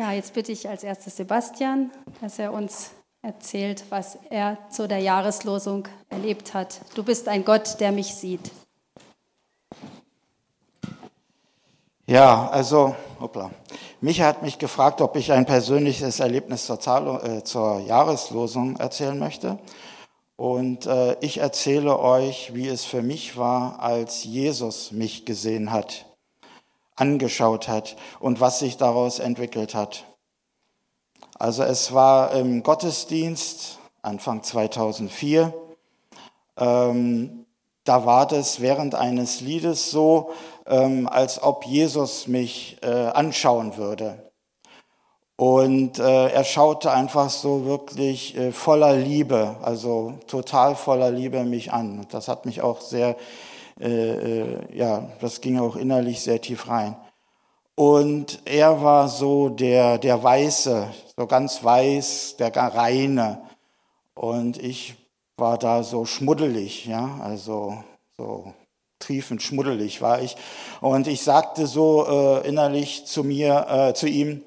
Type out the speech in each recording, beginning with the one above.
Ja, jetzt bitte ich als erstes Sebastian, dass er uns erzählt, was er zu der Jahreslosung erlebt hat. Du bist ein Gott, der mich sieht. Ja, also, hoppla. Micha hat mich gefragt, ob ich ein persönliches Erlebnis zur, Zahl, äh, zur Jahreslosung erzählen möchte. Und äh, ich erzähle euch, wie es für mich war, als Jesus mich gesehen hat, angeschaut hat und was sich daraus entwickelt hat. Also es war im Gottesdienst Anfang 2004. Ähm, da war das während eines Liedes so, ähm, als ob Jesus mich äh, anschauen würde. Und äh, er schaute einfach so wirklich äh, voller Liebe, also total voller Liebe mich an. Das hat mich auch sehr, äh, äh, ja, das ging auch innerlich sehr tief rein. Und er war so der, der Weiße, so ganz weiß, der reine. Und ich war da so schmuddelig, ja, also so triefend schmuddelig war ich. Und ich sagte so äh, innerlich zu mir, äh, zu ihm,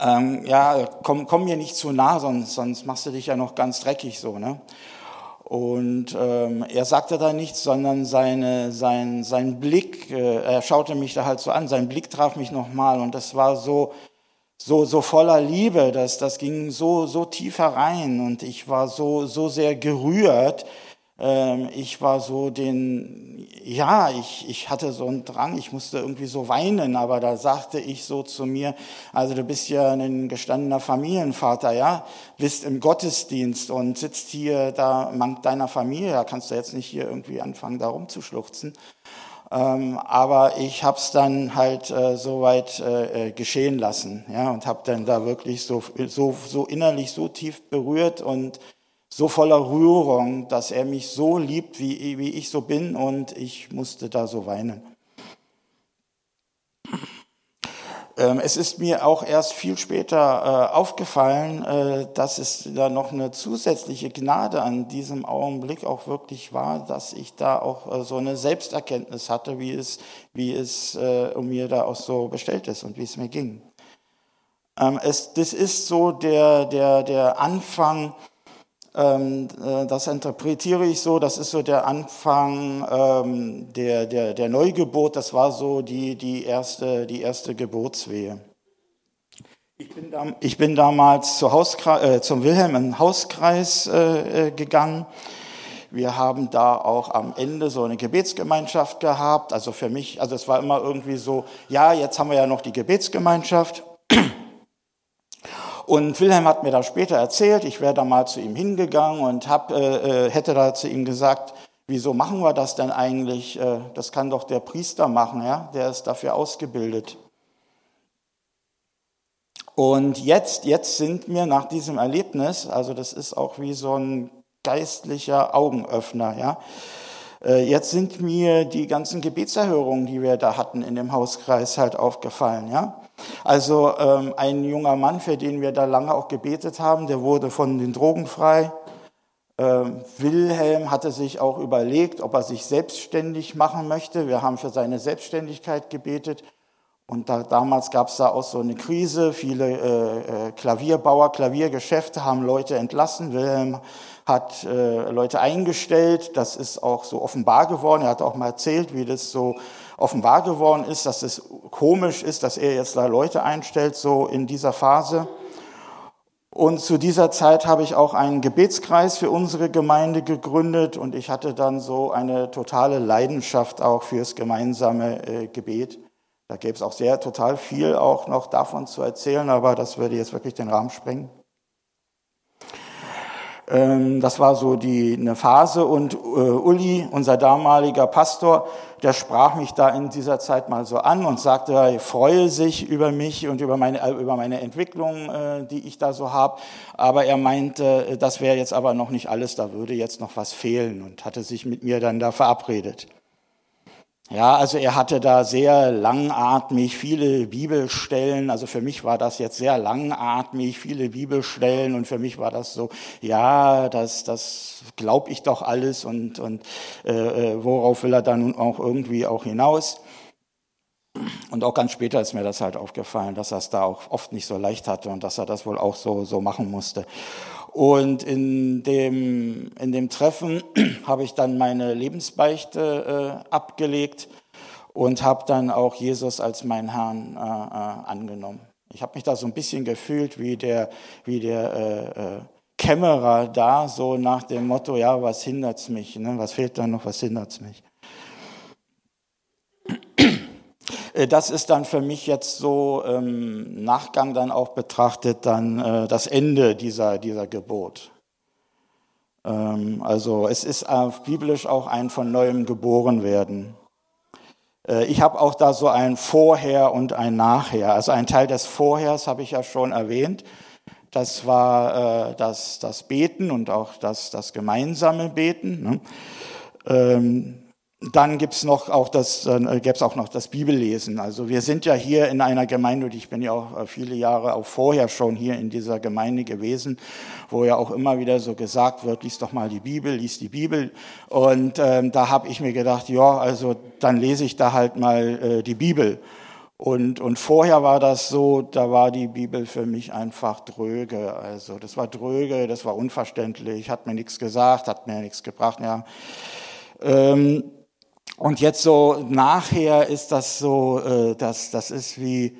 ähm, ja, komm, komm mir nicht zu nah, sonst, sonst machst du dich ja noch ganz dreckig so, ne? Und ähm, er sagte da nichts, sondern seine, sein, sein Blick, äh, er schaute mich da halt so an, sein Blick traf mich nochmal und das war so, so, so voller Liebe, das, das ging so, so tief herein und ich war so, so sehr gerührt, ich war so den, ja, ich, ich hatte so einen Drang, ich musste irgendwie so weinen, aber da sagte ich so zu mir, also du bist ja ein gestandener Familienvater, ja, bist im Gottesdienst und sitzt hier da mank deiner Familie, da kannst du jetzt nicht hier irgendwie anfangen, da rumzuschluchzen. Ähm, aber ich habe es dann halt äh, so weit äh, äh, geschehen lassen, ja, und habe dann da wirklich so, so, so innerlich so tief berührt und so voller Rührung, dass er mich so liebt, wie, wie ich so bin und ich musste da so weinen. Ähm, es ist mir auch erst viel später äh, aufgefallen, äh, dass es da noch eine zusätzliche Gnade an diesem Augenblick auch wirklich war, dass ich da auch äh, so eine Selbsterkenntnis hatte, wie es, wie es um mir da auch so bestellt ist und wie es mir ging. Ähm, es, das ist so der, der, der Anfang das interpretiere ich so, das ist so der Anfang ähm, der, der, der Neugeburt, das war so die, die, erste, die erste Geburtswehe. Ich bin, da, ich bin damals zu Hauskreis, äh, zum Wilhelm im Hauskreis äh, äh, gegangen. Wir haben da auch am Ende so eine Gebetsgemeinschaft gehabt. Also für mich, also es war immer irgendwie so, ja, jetzt haben wir ja noch die Gebetsgemeinschaft. Und Wilhelm hat mir da später erzählt, ich wäre da mal zu ihm hingegangen und hab, äh, äh, hätte da zu ihm gesagt, wieso machen wir das denn eigentlich? Äh, das kann doch der Priester machen, ja? der ist dafür ausgebildet. Und jetzt, jetzt sind mir nach diesem Erlebnis, also das ist auch wie so ein geistlicher Augenöffner, ja, äh, Jetzt sind mir die ganzen Gebetserhörungen, die wir da hatten in dem Hauskreis, halt aufgefallen. Ja? Also ähm, ein junger Mann, für den wir da lange auch gebetet haben, der wurde von den Drogen frei. Ähm, Wilhelm hatte sich auch überlegt, ob er sich selbstständig machen möchte. Wir haben für seine Selbstständigkeit gebetet. Und da, damals gab es da auch so eine Krise. Viele äh, äh, Klavierbauer, Klaviergeschäfte haben Leute entlassen. Wilhelm hat äh, Leute eingestellt. Das ist auch so offenbar geworden. Er hat auch mal erzählt, wie das so offenbar geworden ist, dass es komisch ist, dass er jetzt da Leute einstellt, so in dieser Phase. Und zu dieser Zeit habe ich auch einen Gebetskreis für unsere Gemeinde gegründet und ich hatte dann so eine totale Leidenschaft auch fürs gemeinsame äh, Gebet. Da gäbe es auch sehr total viel auch noch davon zu erzählen, aber das würde jetzt wirklich den Rahmen sprengen. Ähm, das war so die, eine Phase und äh, Uli, unser damaliger Pastor, der sprach mich da in dieser Zeit mal so an und sagte, er freue sich über mich und über meine, äh, über meine Entwicklung, äh, die ich da so habe. Aber er meinte, das wäre jetzt aber noch nicht alles, da würde jetzt noch was fehlen und hatte sich mit mir dann da verabredet. Ja, also er hatte da sehr langatmig viele Bibelstellen. Also für mich war das jetzt sehr langatmig, viele Bibelstellen und für mich war das so, ja, das, das glaube ich doch alles und, und äh, äh worauf will er dann auch irgendwie auch hinaus. Und auch ganz später ist mir das halt aufgefallen, dass er es da auch oft nicht so leicht hatte und dass er das wohl auch so, so machen musste. Und in dem, in dem Treffen habe ich dann meine Lebensbeichte äh, abgelegt und habe dann auch Jesus als meinen Herrn äh, äh, angenommen. Ich habe mich da so ein bisschen gefühlt wie der, wie der äh, äh, Kämmerer da, so nach dem Motto, ja, was hindert's mich? Ne? Was fehlt da noch, was hindert's mich? Äh, das ist dann für mich jetzt so im Nachgang dann auch betrachtet dann äh, das Ende dieser, dieser Geburt. Ähm, also es ist äh, biblisch auch ein von neuem geboren werden. Äh, ich habe auch da so ein Vorher und ein Nachher. Also ein Teil des Vorhers habe ich ja schon erwähnt. Das war äh, das, das Beten und auch das, das gemeinsame Beten. Dann gibt's noch auch das, äh, gäbe es auch noch das Bibellesen. Also wir sind ja hier in einer Gemeinde, und ich bin ja auch äh, viele Jahre auch vorher schon hier in dieser Gemeinde gewesen, wo ja auch immer wieder so gesagt wird, lies doch mal die Bibel, lies die Bibel. Und ähm, da habe ich mir gedacht, ja, also dann lese ich da halt mal äh, die Bibel. Und, und vorher war das so, da war die Bibel für mich einfach dröge. Also das war dröge, das war unverständlich, hat mir nichts gesagt, hat mir nichts gebracht. Ja. Ähm, und jetzt so nachher ist das so, äh, das, das ist wie,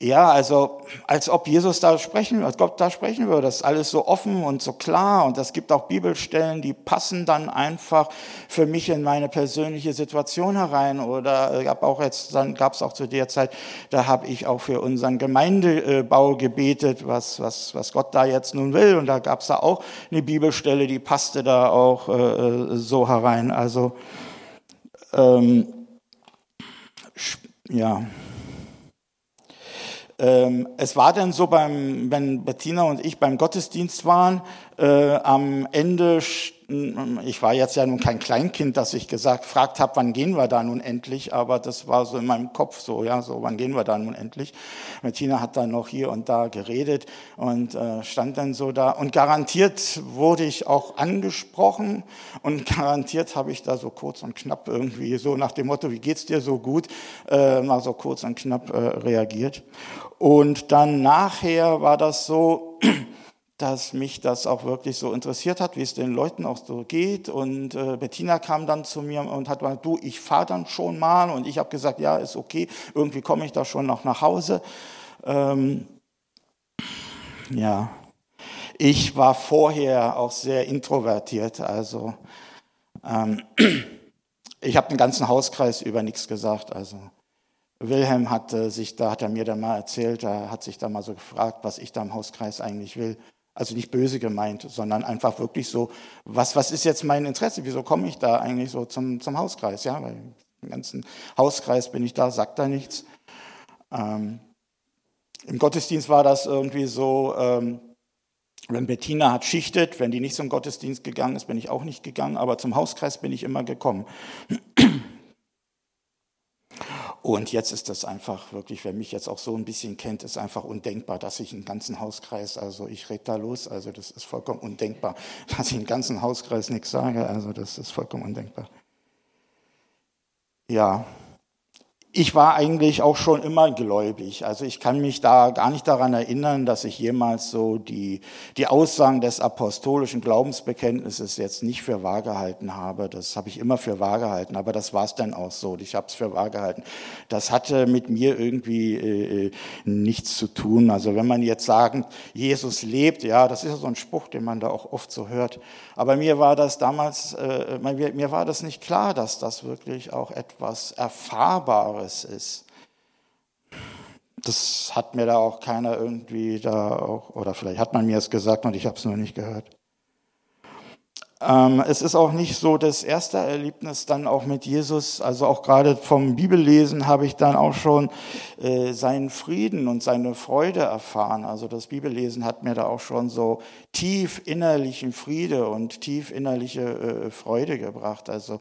ja, also als ob Jesus da sprechen, als Gott da sprechen würde. Das ist alles so offen und so klar und es gibt auch Bibelstellen, die passen dann einfach für mich in meine persönliche Situation herein. Oder gab auch jetzt, dann gab es auch zu der Zeit, da habe ich auch für unseren Gemeindebau gebetet, was was was Gott da jetzt nun will. Und da gab es da auch eine Bibelstelle, die passte da auch äh, so herein. Also ähm, ja. Ähm, es war dann so, beim, wenn Bettina und ich beim Gottesdienst waren, äh, am Ende ich war jetzt ja nun kein Kleinkind, dass ich gesagt, fragt habe, wann gehen wir da nun endlich, aber das war so in meinem Kopf so, ja, so, wann gehen wir da nun endlich? Bettina hat dann noch hier und da geredet und äh, stand dann so da und garantiert wurde ich auch angesprochen und garantiert habe ich da so kurz und knapp irgendwie so nach dem Motto, wie geht's dir so gut, äh, mal so kurz und knapp äh, reagiert. Und dann nachher war das so, dass mich das auch wirklich so interessiert hat, wie es den Leuten auch so geht. Und äh, Bettina kam dann zu mir und hat gesagt, du, ich fahre dann schon mal. Und ich habe gesagt, ja, ist okay, irgendwie komme ich da schon noch nach Hause. Ähm, ja, ich war vorher auch sehr introvertiert. Also ähm, ich habe den ganzen Hauskreis über nichts gesagt. Also Wilhelm hat sich, da hat er mir dann mal erzählt, er hat sich da mal so gefragt, was ich da im Hauskreis eigentlich will. Also nicht böse gemeint, sondern einfach wirklich so, was, was ist jetzt mein Interesse? Wieso komme ich da eigentlich so zum, zum Hauskreis? Ja, weil im ganzen Hauskreis bin ich da, sagt da nichts. Ähm, Im Gottesdienst war das irgendwie so, ähm, wenn Bettina hat schichtet, wenn die nicht zum Gottesdienst gegangen ist, bin ich auch nicht gegangen, aber zum Hauskreis bin ich immer gekommen. Und jetzt ist das einfach wirklich, wer mich jetzt auch so ein bisschen kennt, ist einfach undenkbar, dass ich einen ganzen Hauskreis, also ich rede da los, also das ist vollkommen undenkbar, dass ich einen ganzen Hauskreis nichts sage, also das ist vollkommen undenkbar. Ja, ich war eigentlich auch schon immer gläubig. Also ich kann mich da gar nicht daran erinnern, dass ich jemals so die, die Aussagen des apostolischen Glaubensbekenntnisses jetzt nicht für wahr gehalten habe. Das habe ich immer für wahr gehalten, aber das war es dann auch so. Ich habe es für wahr gehalten. Das hatte mit mir irgendwie äh, äh, nichts zu tun. Also wenn man jetzt sagen, Jesus lebt, ja, das ist ja so ein Spruch, den man da auch oft so hört. Aber mir war das damals, äh, mir, war das nicht klar, dass das wirklich auch etwas Erfahrbares ist. Das hat mir da auch keiner irgendwie da auch, oder vielleicht hat man mir es gesagt und ich habe es nur nicht gehört. Ähm, es ist auch nicht so das erste Erlebnis dann auch mit Jesus, also auch gerade vom Bibellesen habe ich dann auch schon äh, seinen Frieden und seine Freude erfahren. Also das Bibellesen hat mir da auch schon so tief innerlichen Friede und tief innerliche äh, Freude gebracht. Also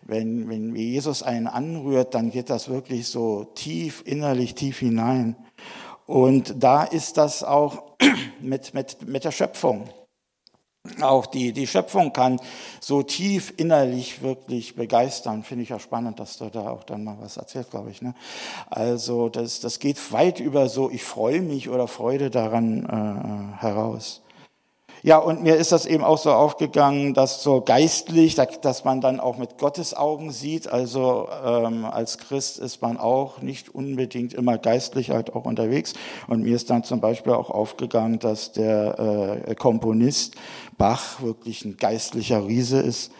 wenn, wenn Jesus einen anrührt, dann geht das wirklich so tief innerlich, tief hinein. Und da ist das auch mit, mit, mit der Schöpfung. Auch die, die Schöpfung kann so tief innerlich wirklich begeistern. Finde ich ja spannend, dass du da auch dann mal was erzählt, glaube ich. Ne? Also das, das geht weit über so, ich freue mich oder Freude daran äh, heraus. Ja, und mir ist das eben auch so aufgegangen, dass so geistlich, dass man dann auch mit Gottes Augen sieht. Also ähm, als Christ ist man auch nicht unbedingt immer geistlich halt auch unterwegs. Und mir ist dann zum Beispiel auch aufgegangen, dass der äh, Komponist Bach wirklich ein geistlicher Riese ist.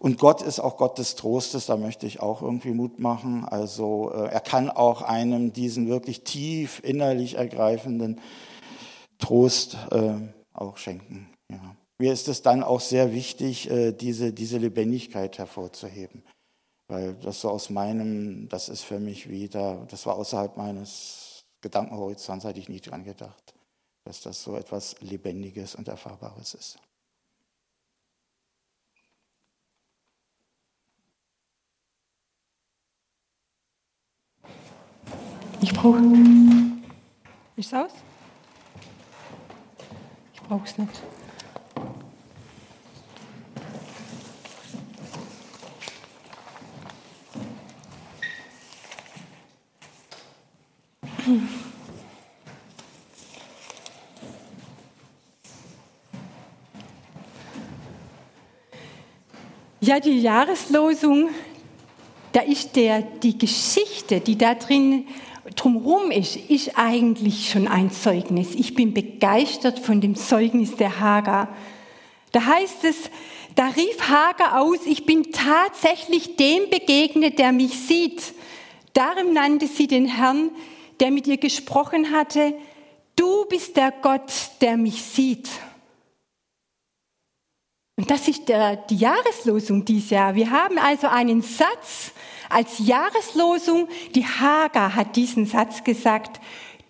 Und Gott ist auch Gott des Trostes, da möchte ich auch irgendwie Mut machen. Also äh, er kann auch einem diesen wirklich tief innerlich ergreifenden Trost äh, auch schenken. Ja. Mir ist es dann auch sehr wichtig, äh, diese, diese Lebendigkeit hervorzuheben. Weil das so aus meinem, das ist für mich wieder, das war außerhalb meines Gedankenhorizonts, hatte ich nie dran gedacht, dass das so etwas Lebendiges und Erfahrbares ist. Ich brauche. Ist aus? Brauche nicht. Ja, die Jahreslosung, da ist der, die Geschichte, die da drin drumherum ist, ist eigentlich schon ein Zeugnis. Ich bin begeistert von dem Zeugnis der Hagar. Da heißt es, da rief Hagar aus, ich bin tatsächlich dem begegnet, der mich sieht. Darum nannte sie den Herrn, der mit ihr gesprochen hatte, du bist der Gott, der mich sieht. Und das ist der, die Jahreslosung dieses Jahr. Wir haben also einen Satz, als Jahreslosung, die Hagar hat diesen Satz gesagt,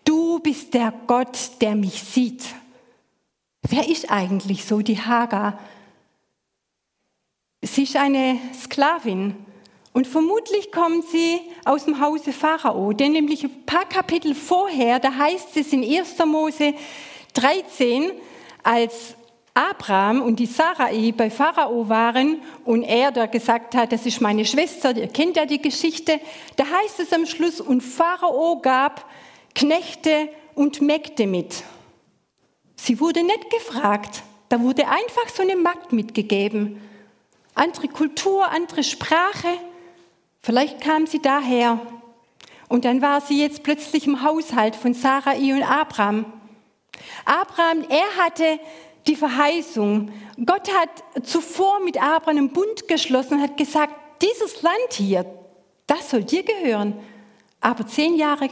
du bist der Gott, der mich sieht. Wer ist eigentlich so die Hagar? Sie ist eine Sklavin und vermutlich kommt sie aus dem Hause Pharao, denn nämlich ein paar Kapitel vorher, da heißt es in 1. Mose 13, als Abraham und die Sarai bei Pharao waren und er da gesagt hat, das ist meine Schwester, ihr kennt ja die Geschichte, da heißt es am Schluss, und Pharao gab Knechte und Mägde mit. Sie wurde nicht gefragt, da wurde einfach so eine Magd mitgegeben. Andere Kultur, andere Sprache, vielleicht kam sie daher. Und dann war sie jetzt plötzlich im Haushalt von Sarai und Abraham. Abraham, er hatte die Verheißung. Gott hat zuvor mit Abraham einen Bund geschlossen und hat gesagt, dieses Land hier, das soll dir gehören. Aber zehn Jahre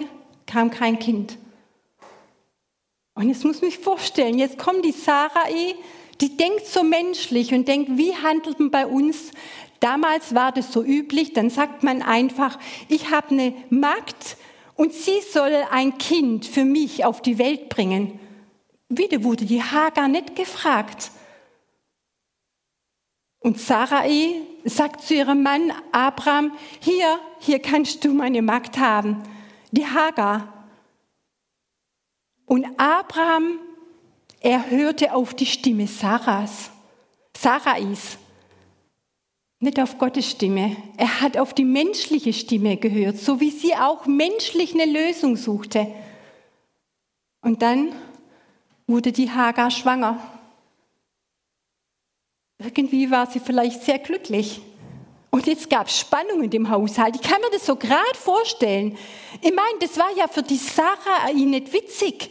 kam kein Kind. Und jetzt muss mich vorstellen, jetzt kommt die Sarai, die denkt so menschlich und denkt, wie handelt man bei uns? Damals war das so üblich, dann sagt man einfach, ich habe eine Magd und sie soll ein Kind für mich auf die Welt bringen. Wieder wurde die Hagar nicht gefragt. Und Sarai sagt zu ihrem Mann Abraham, hier, hier kannst du meine Magd haben, die Hagar. Und Abraham, er hörte auf die Stimme Saras, Sarais, nicht auf Gottes Stimme. Er hat auf die menschliche Stimme gehört, so wie sie auch menschlich eine Lösung suchte. Und dann wurde die Hagar schwanger. Irgendwie war sie vielleicht sehr glücklich. Und jetzt gab es Spannung in dem Haushalt. Ich kann mir das so gerade vorstellen. Ich meine, das war ja für die Sarah nicht witzig,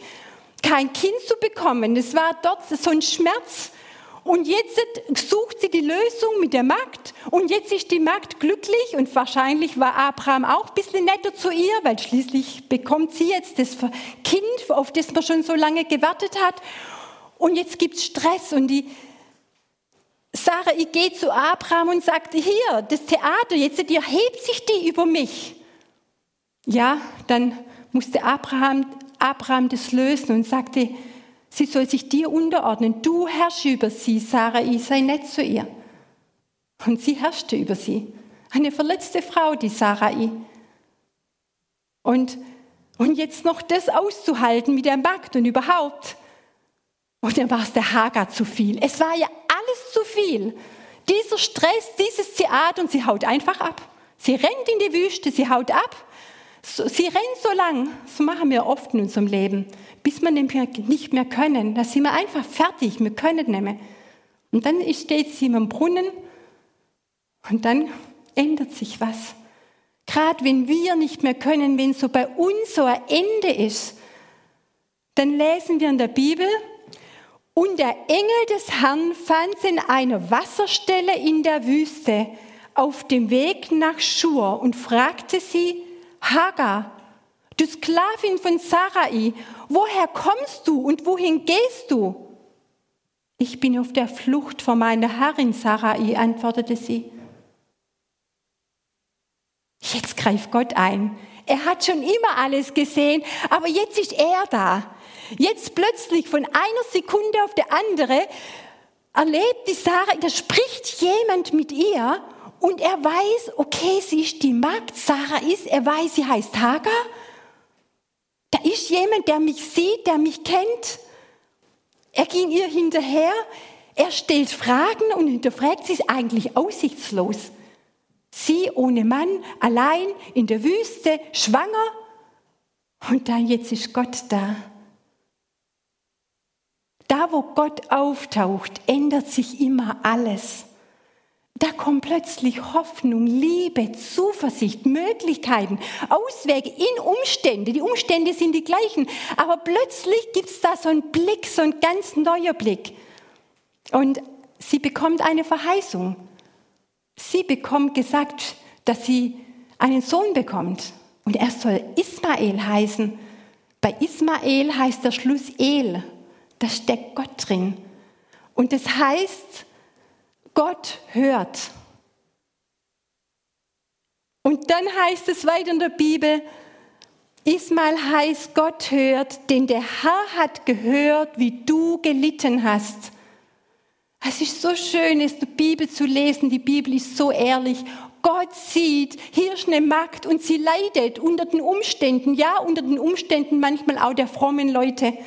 kein Kind zu bekommen. Das war dort so ein Schmerz. Und jetzt sucht sie die Lösung mit der Magd. Und jetzt ist die Magd glücklich und wahrscheinlich war Abraham auch ein bisschen netter zu ihr, weil schließlich bekommt sie jetzt das Kind, auf das man schon so lange gewartet hat. Und jetzt gibt es Stress und die Sarah, ich gehe zu Abraham und sagt, hier, das Theater, jetzt erhebt sich die über mich. Ja, dann musste Abraham, Abraham das lösen und sagte, Sie soll sich dir unterordnen. Du herrschst über sie, Sarai, sei nett zu ihr. Und sie herrschte über sie. Eine verletzte Frau, die Sarai. Und, und jetzt noch das auszuhalten mit der Magd und überhaupt. Und dann war es der Hagar zu viel. Es war ja alles zu viel. Dieser Stress, dieses Theater und sie haut einfach ab. Sie rennt in die Wüste, sie haut ab. Sie rennt so lang, so machen wir oft in unserem Leben, bis wir nicht mehr können. Da sind wir einfach fertig, wir können nicht mehr. Und dann steht sie im Brunnen und dann ändert sich was. Gerade wenn wir nicht mehr können, wenn so bei uns so ein Ende ist, dann lesen wir in der Bibel, und der Engel des Herrn fand sie in einer Wasserstelle in der Wüste auf dem Weg nach Schur und fragte sie, Hagar, du Sklavin von Sarai, woher kommst du und wohin gehst du? Ich bin auf der Flucht vor meiner Herrin Sarai, antwortete sie. Jetzt greift Gott ein. Er hat schon immer alles gesehen, aber jetzt ist er da. Jetzt plötzlich von einer Sekunde auf der andere erlebt die Sarah, da spricht jemand mit ihr und er weiß, okay, sie ist die Magd, Sarah ist, er weiß, sie heißt Hagar. Da ist jemand, der mich sieht, der mich kennt. Er ging ihr hinterher, er stellt Fragen und hinterfragt, sie ist eigentlich aussichtslos. Sie ohne Mann, allein in der Wüste, schwanger. Und dann jetzt ist Gott da. Da, wo Gott auftaucht, ändert sich immer alles. Da kommt plötzlich Hoffnung, Liebe, Zuversicht, Möglichkeiten, Auswege in Umstände. Die Umstände sind die gleichen, aber plötzlich gibt es da so einen Blick, so ein ganz neuer Blick. Und sie bekommt eine Verheißung. Sie bekommt gesagt, dass sie einen Sohn bekommt. Und er soll Ismael heißen. Bei Ismael heißt der Schluss El. Da steckt Gott drin. Und das heißt, Gott hört. Und dann heißt es weiter in der Bibel, Ismael heißt, Gott hört, denn der Herr hat gehört, wie du gelitten hast. Es ist so schön, es die Bibel zu lesen. Die Bibel ist so ehrlich. Gott sieht, hier ist eine Magd und sie leidet unter den Umständen, ja, unter den Umständen manchmal auch der frommen Leute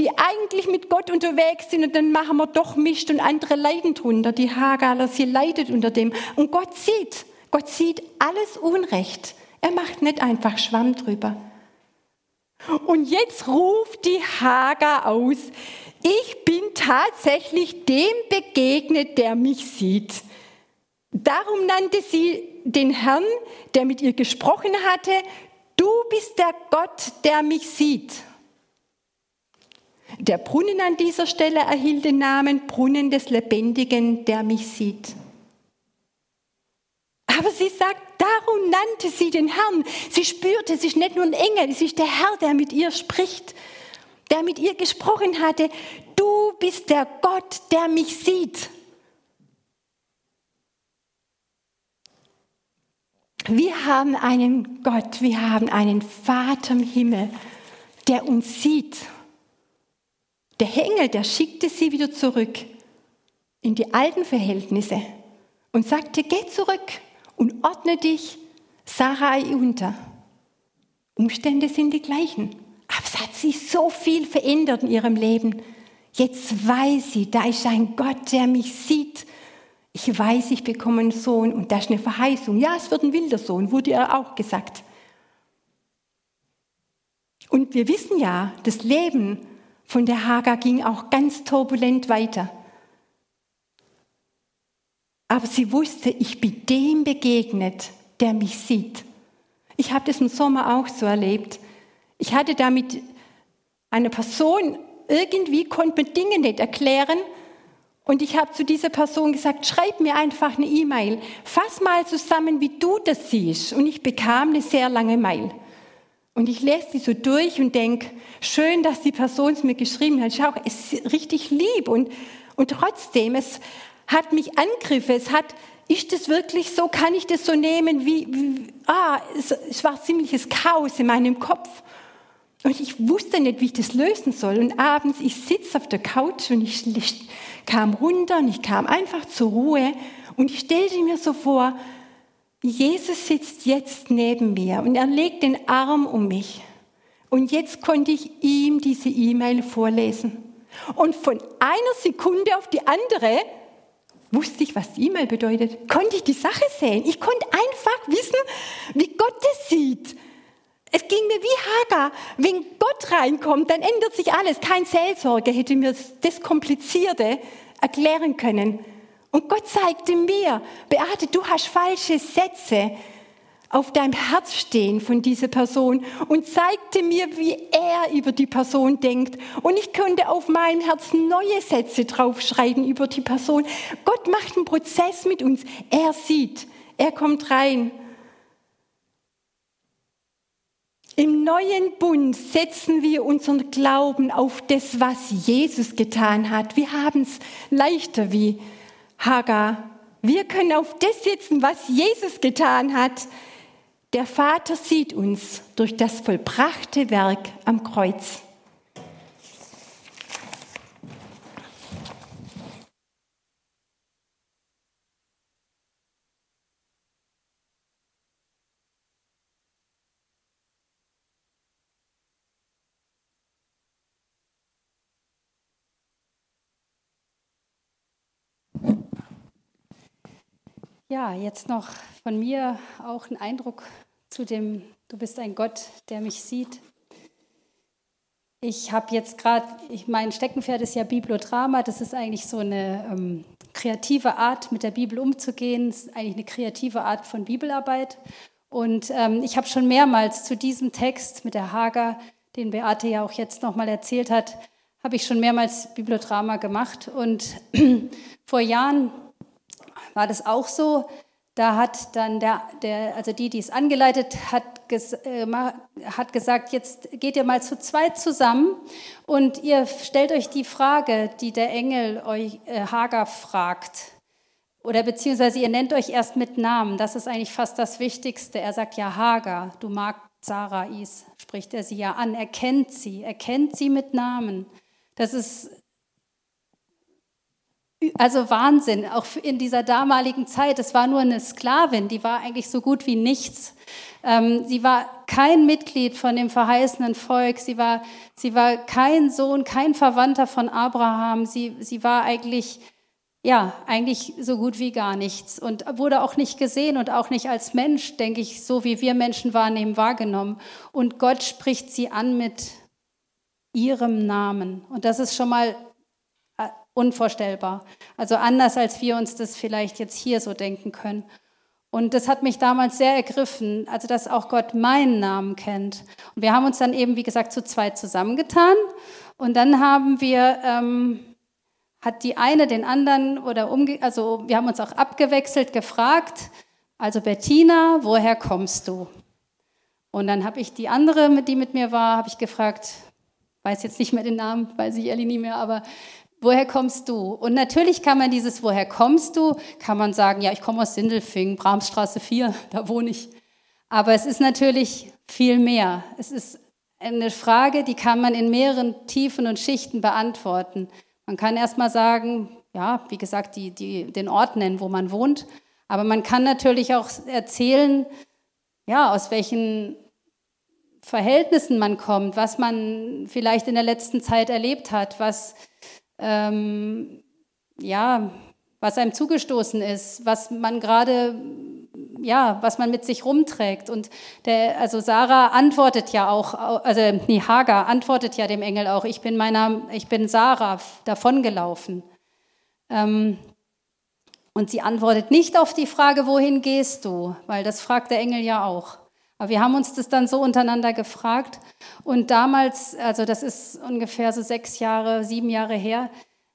die eigentlich mit Gott unterwegs sind und dann machen wir doch Mist und andere leiden drunter. Die Hagaler, sie leidet unter dem. Und Gott sieht, Gott sieht alles Unrecht. Er macht nicht einfach Schwamm drüber. Und jetzt ruft die Hagar aus, ich bin tatsächlich dem begegnet, der mich sieht. Darum nannte sie den Herrn, der mit ihr gesprochen hatte, du bist der Gott, der mich sieht. Der Brunnen an dieser Stelle erhielt den Namen Brunnen des Lebendigen, der mich sieht. Aber sie sagt, darum nannte sie den Herrn. Sie spürte, es ist nicht nur ein Engel, es ist der Herr, der mit ihr spricht, der mit ihr gesprochen hatte. Du bist der Gott, der mich sieht. Wir haben einen Gott, wir haben einen Vater im Himmel, der uns sieht der Engel, der schickte sie wieder zurück in die alten Verhältnisse und sagte, geh zurück und ordne dich Sarai unter. Umstände sind die gleichen, aber es hat sich so viel verändert in ihrem Leben. Jetzt weiß sie, da ist ein Gott, der mich sieht. Ich weiß, ich bekomme einen Sohn und da ist eine Verheißung. Ja, es wird ein wilder Sohn, wurde ihr auch gesagt. Und wir wissen ja, das Leben von der Hagar ging auch ganz turbulent weiter. Aber sie wusste, ich bin dem begegnet, der mich sieht. Ich habe das im Sommer auch so erlebt. Ich hatte da mit einer Person, irgendwie konnte man Dinge nicht erklären. Und ich habe zu dieser Person gesagt, schreib mir einfach eine E-Mail. Fass mal zusammen, wie du das siehst. Und ich bekam eine sehr lange Mail. Und ich lese die so durch und denke, schön, dass die Person es mir geschrieben hat. Schau, es ist richtig lieb und, und trotzdem, es hat mich Angriffe, es hat, ist das wirklich so, kann ich das so nehmen, wie, wie ah, es, es war ziemliches Chaos in meinem Kopf. Und ich wusste nicht, wie ich das lösen soll. Und abends, ich sitze auf der Couch und ich, ich kam runter und ich kam einfach zur Ruhe und ich stellte mir so vor, Jesus sitzt jetzt neben mir und er legt den Arm um mich. Und jetzt konnte ich ihm diese E-Mail vorlesen. Und von einer Sekunde auf die andere wusste ich, was E-Mail bedeutet. Konnte ich die Sache sehen. Ich konnte einfach wissen, wie Gott es sieht. Es ging mir wie Hagar. Wenn Gott reinkommt, dann ändert sich alles. Kein Seelsorge hätte mir das Komplizierte erklären können. Und Gott zeigte mir, Beate, du hast falsche Sätze auf deinem Herz stehen von dieser Person und zeigte mir, wie er über die Person denkt. Und ich konnte auf meinem Herz neue Sätze draufschreiben über die Person. Gott macht einen Prozess mit uns. Er sieht, er kommt rein. Im neuen Bund setzen wir unseren Glauben auf das, was Jesus getan hat. Wir haben es leichter wie Hagar. Wir können auf das setzen, was Jesus getan hat. Der Vater sieht uns durch das vollbrachte Werk am Kreuz. Ja, jetzt noch von mir auch ein Eindruck zu dem, du bist ein Gott, der mich sieht. Ich habe jetzt gerade, mein Steckenpferd ist ja Biblodrama, das ist eigentlich so eine ähm, kreative Art, mit der Bibel umzugehen, das ist eigentlich eine kreative Art von Bibelarbeit. Und ähm, ich habe schon mehrmals zu diesem Text mit der Hager, den Beate ja auch jetzt nochmal erzählt hat, habe ich schon mehrmals Biblodrama gemacht. Und vor Jahren war das auch so. Da hat dann der, der also die, die es angeleitet hat, ges, äh, hat gesagt, jetzt geht ihr mal zu zweit zusammen und ihr stellt euch die Frage, die der Engel euch äh, Hagar fragt. Oder beziehungsweise ihr nennt euch erst mit Namen. Das ist eigentlich fast das Wichtigste. Er sagt ja Hagar, du magst Sarais, spricht er sie ja an. Er kennt sie, er kennt sie mit Namen. Das ist also Wahnsinn, auch in dieser damaligen Zeit. Es war nur eine Sklavin, die war eigentlich so gut wie nichts. Ähm, sie war kein Mitglied von dem verheißenen Volk. Sie war, sie war kein Sohn, kein Verwandter von Abraham. Sie, sie war eigentlich, ja, eigentlich so gut wie gar nichts und wurde auch nicht gesehen und auch nicht als Mensch, denke ich, so wie wir Menschen wahrnehmen, wahrgenommen. Und Gott spricht sie an mit ihrem Namen. Und das ist schon mal unvorstellbar. Also anders, als wir uns das vielleicht jetzt hier so denken können. Und das hat mich damals sehr ergriffen, also dass auch Gott meinen Namen kennt. Und wir haben uns dann eben, wie gesagt, zu zweit zusammengetan. Und dann haben wir, ähm, hat die eine den anderen oder umge, also wir haben uns auch abgewechselt gefragt, also Bettina, woher kommst du? Und dann habe ich die andere, die mit mir war, habe ich gefragt, weiß jetzt nicht mehr den Namen, weiß ich ehrlich nicht mehr, aber Woher kommst du? Und natürlich kann man dieses Woher kommst du, kann man sagen, ja, ich komme aus Sindelfingen, Bramstraße 4, da wohne ich. Aber es ist natürlich viel mehr. Es ist eine Frage, die kann man in mehreren Tiefen und Schichten beantworten. Man kann erstmal sagen, ja, wie gesagt, die, die, den Ort nennen, wo man wohnt. Aber man kann natürlich auch erzählen, ja, aus welchen Verhältnissen man kommt, was man vielleicht in der letzten Zeit erlebt hat, was ähm, ja, was einem zugestoßen ist, was man gerade, ja, was man mit sich rumträgt. Und der, also Sarah antwortet ja auch, also nee, Hagar antwortet ja dem Engel auch, ich bin meiner, ich bin Sarah davongelaufen. Ähm, und sie antwortet nicht auf die Frage, wohin gehst du? Weil das fragt der Engel ja auch. Aber wir haben uns das dann so untereinander gefragt. Und damals, also das ist ungefähr so sechs Jahre, sieben Jahre her,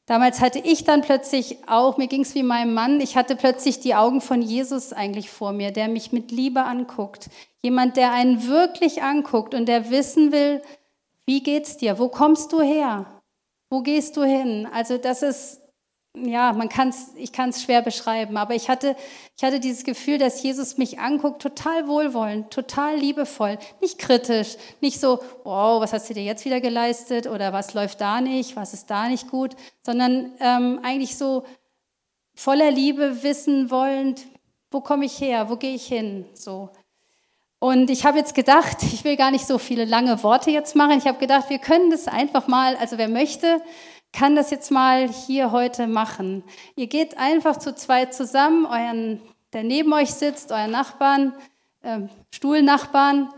damals hatte ich dann plötzlich auch, mir ging es wie meinem Mann, ich hatte plötzlich die Augen von Jesus eigentlich vor mir, der mich mit Liebe anguckt. Jemand, der einen wirklich anguckt und der wissen will, wie geht's dir? Wo kommst du her? Wo gehst du hin? Also das ist ja, man kann's, ich kann es schwer beschreiben, aber ich hatte, ich hatte dieses Gefühl, dass Jesus mich anguckt, total wohlwollend, total liebevoll, nicht kritisch, nicht so, wow, was hast du dir jetzt wieder geleistet oder was läuft da nicht, was ist da nicht gut, sondern ähm, eigentlich so voller Liebe, wissen wollend, wo komme ich her, wo gehe ich hin, so. Und ich habe jetzt gedacht, ich will gar nicht so viele lange Worte jetzt machen. Ich habe gedacht, wir können das einfach mal, also wer möchte, kann das jetzt mal hier heute machen. Ihr geht einfach zu zweit zusammen, euren, der neben euch sitzt, euren Nachbarn, äh, Stuhlnachbarn,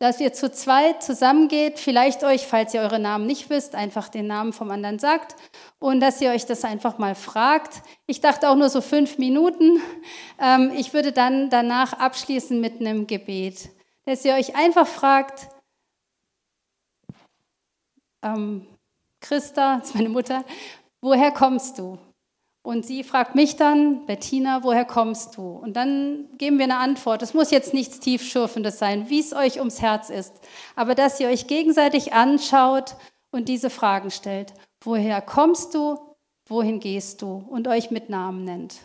dass ihr zu zweit zusammengeht, vielleicht euch, falls ihr eure Namen nicht wisst, einfach den Namen vom anderen sagt und dass ihr euch das einfach mal fragt. Ich dachte auch nur so fünf Minuten. Ähm, ich würde dann danach abschließen mit einem Gebet, dass ihr euch einfach fragt, ähm, Christa, das ist meine Mutter, woher kommst du? Und sie fragt mich dann, Bettina, woher kommst du? Und dann geben wir eine Antwort. Es muss jetzt nichts tiefschürfendes sein, wie es euch ums Herz ist, aber dass ihr euch gegenseitig anschaut und diese Fragen stellt. Woher kommst du? Wohin gehst du? Und euch mit Namen nennt.